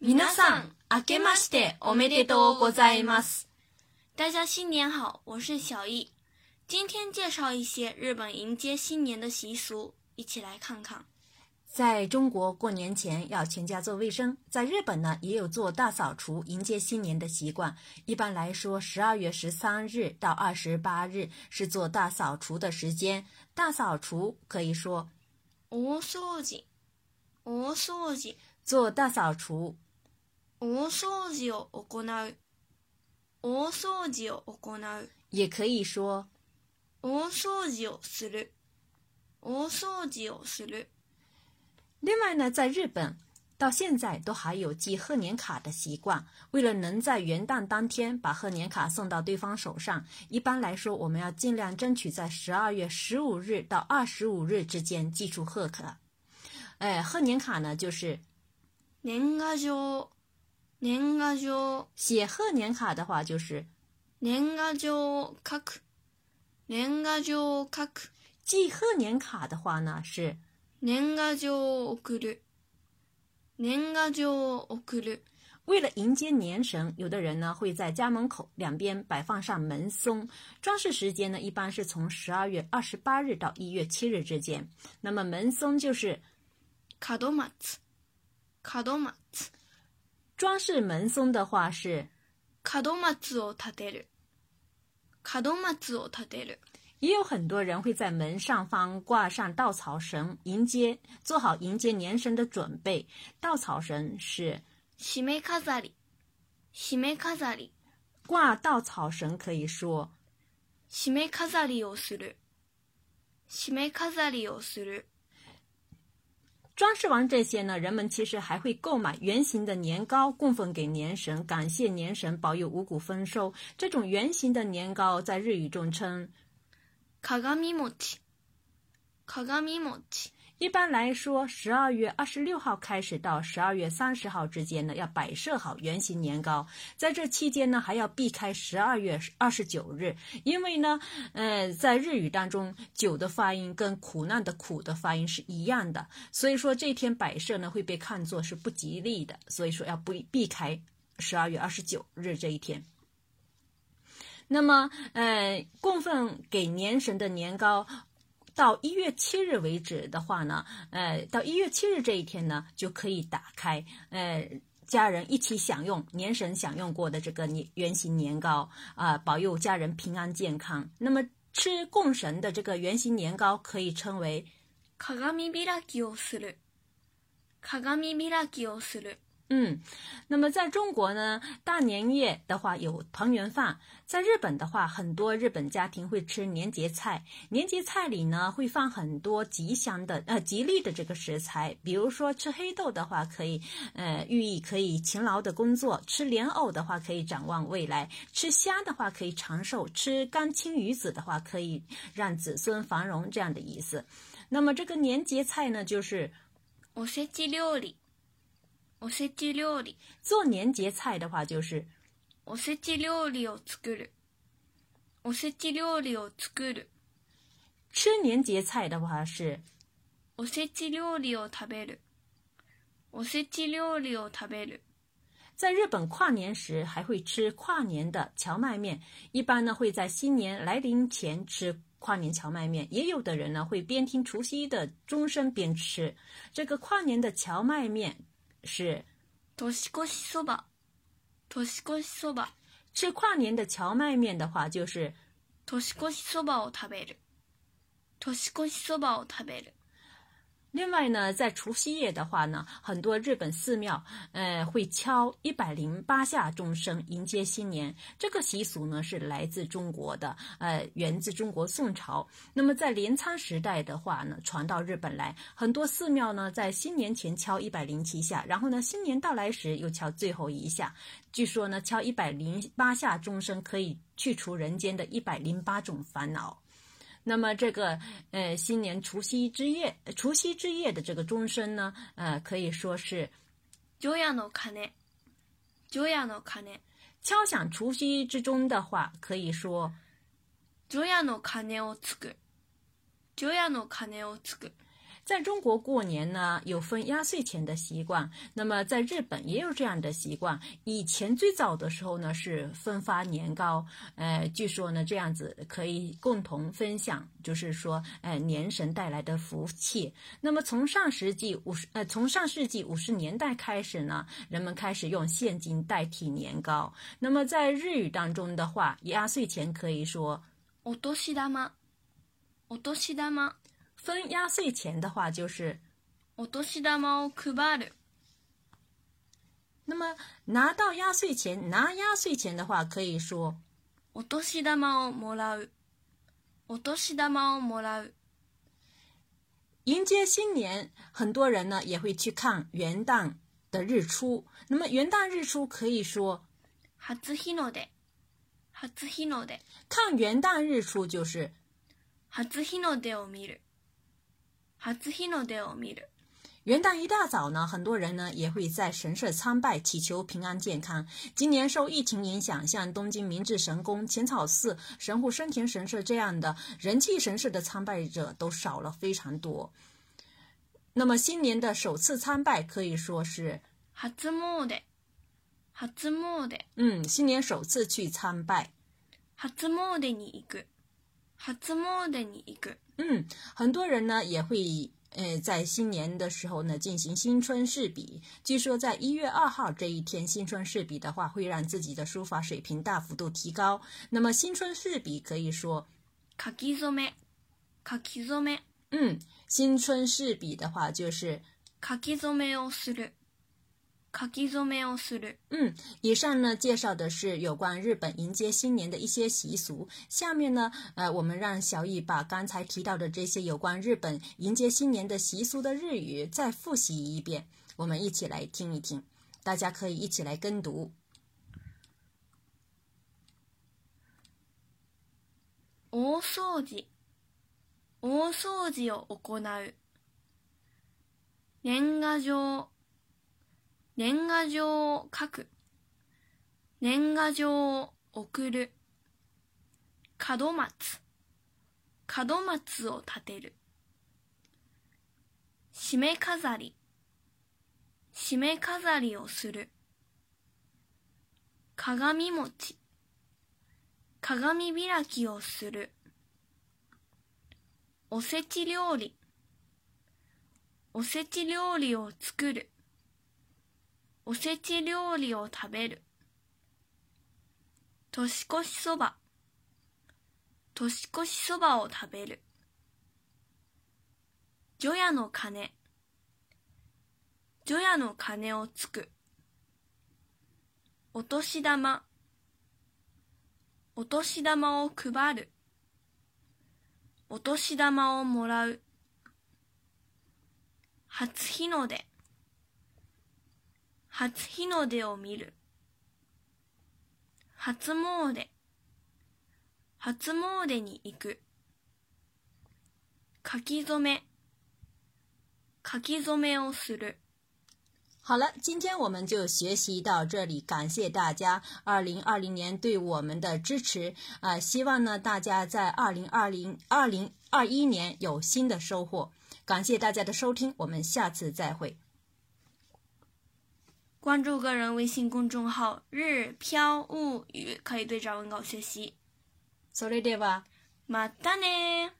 皆さん明けましておめでとうございます。大家新年好，我是小易。今天介绍一些日本迎接新年的习俗，一起来看看。在中国过年前要全家做卫生，在日本呢也有做大扫除迎接新年的习惯。一般来说，十二月十三日到二十八日是做大扫除的时间。大扫除可以说，お掃除、お掃除，做大扫除。大扫除を行う。大扫除を行う。也可以说，大扫除をする。大扫除をする。另外呢，在日本到现在都还有寄贺年卡的习惯。为了能在元旦当天把贺年卡送到对方手上，一般来说，我们要尽量争取在十二月十五日到二十五日之间寄出贺卡。哎，贺年卡呢，就是年贺书。年贺上写贺年卡的话就是年贺上書，年贺上書。寄贺年卡的话呢是年贺上送，年贺上送。为了迎接年神，有的人呢会在家门口两边摆放上门松。装饰时间呢一般是从十二月二十八日到一月七日之间。那么门松就是卡多マツ，卡多マツ。装饰门松的话是，卡多马兹奥塔德尔，卡多马兹奥塔德尔。也有很多人会在门上方挂上稻草绳，迎接做好迎接年神的准备。稻草绳是，しめかざり，しめかざり。挂稻草绳可以说，しめかざりをする，しめかざりをする。装饰完这些呢，人们其实还会购买圆形的年糕供奉给年神，感谢年神保佑五谷丰收。这种圆形的年糕在日语中称“かがみもち”，かがみもち。一般来说，十二月二十六号开始到十二月三十号之间呢，要摆设好圆形年糕。在这期间呢，还要避开十二月二十九日，因为呢，呃，在日语当中，酒的发音跟苦难的苦的发音是一样的，所以说这天摆设呢会被看作是不吉利的，所以说要不避开十二月二十九日这一天。那么，呃，供奉给年神的年糕。到一月七日为止的话呢，呃，到一月七日这一天呢，就可以打开，呃，家人一起享用年神享用过的这个年圆形年糕啊，保佑家人平安健康。那么吃供神的这个圆形年糕，可以称为“鏡がびらきをする”，鏡がびらきをする。嗯，那么在中国呢，大年夜的话有团圆饭；在日本的话，很多日本家庭会吃年节菜。年节菜里呢，会放很多吉祥的、呃吉利的这个食材，比如说吃黑豆的话，可以呃寓意可以勤劳的工作；吃莲藕的话，可以展望未来；吃虾的话，可以长寿；吃干青鱼子的话，可以让子孙繁荣这样的意思。那么这个年节菜呢，就是，我是鸡料理。做年节菜的话就是“做年节菜的话是”，吃年节菜的话是“吃年节菜的话是”。在日本跨年时还会吃跨年的荞麦面，一般呢会在新年来临前吃跨年荞麦面。也有的人呢会边听除夕的钟声边吃这个跨年的荞麦面。是年越しそば。年越しそば。吃跨年的荞麦面的话，就是年越しそばを食べる。年越しそばを食べる。另外呢，在除夕夜的话呢，很多日本寺庙，呃，会敲一百零八下钟声迎接新年。这个习俗呢是来自中国的，呃，源自中国宋朝。那么在镰仓时代的话呢，传到日本来，很多寺庙呢在新年前敲一百零七下，然后呢新年到来时又敲最后一下。据说呢，敲一百零八下钟声可以去除人间的一百零八种烦恼。那么这个，呃，新年除夕之夜，除夕之夜的这个钟声呢，呃，可以说是，ジュの鐘ね，ジの鐘，敲响除夕之钟的话，可以说，ジュの鐘をつく，ジュの鐘をつく。在中国过年呢，有分压岁钱的习惯。那么在日本也有这样的习惯。以前最早的时候呢，是分发年糕，呃，据说呢这样子可以共同分享，就是说，呃，年神带来的福气。那么从上世纪五十，呃，从上世纪五十年代开始呢，人们开始用现金代替年糕。那么在日语当中的话，压岁钱可以说“お年玉”吗？“お年玉”吗？分压岁钱的话就是，お年玉を配る。那么拿到压岁钱，拿压岁钱的话可以说，お年玉をもらう。お年玉をもらう。迎接新年，很多人呢也会去看元旦的日出。那么元旦日出可以说，初日の出。初日の出。看元旦日出就是，初日の出を見る。元旦一大早呢，很多人呢也会在神社参拜，祈求平安健康。今年受疫情影响，像东京明治神宫、浅草寺、神户生田神社这样的人气神社的参拜者都少了非常多。那么新年的首次参拜可以说是，初めて、初め的，嗯，新年首次去参拜，初め的に行く。嗯，很多人呢也会呃在新年的时候呢进行新春试笔。据说在一月二号这一天，新春试笔的话会让自己的书法水平大幅度提高。那么新春试笔可以说，嗯，新春试笔的话就是。嗯，以上呢介绍的是有关日本迎接新年的一些习俗。下面呢，呃，我们让小雨把刚才提到的这些有关日本迎接新年的习俗的日语再复习一遍。我们一起来听一听，大家可以一起来跟读。お掃除、お掃除を行う、年賀状。年賀状を書く。年賀状を送る。門松。門松を立てる。締め飾り。締め飾りをする。鏡餅。鏡開きをする。おせち料理。おせち料理を作る。おせち料理を食べる年越しそば年越しそばを食べる除夜の鐘除夜の鐘をつくお年玉お年玉を配るお年玉をもらう初日の出初日の出を見る。初詣。初詣に行く。書き初め。書き初めをする。好了，今天我们就学习到这里，感谢大家二零二零年对我们的支持啊！希望呢大家在二零二零二零二一年有新的收获。感谢大家的收听，我们下次再会。关注个人微信公众号“日漂物语”，可以对照文稿学习。それでは、またね。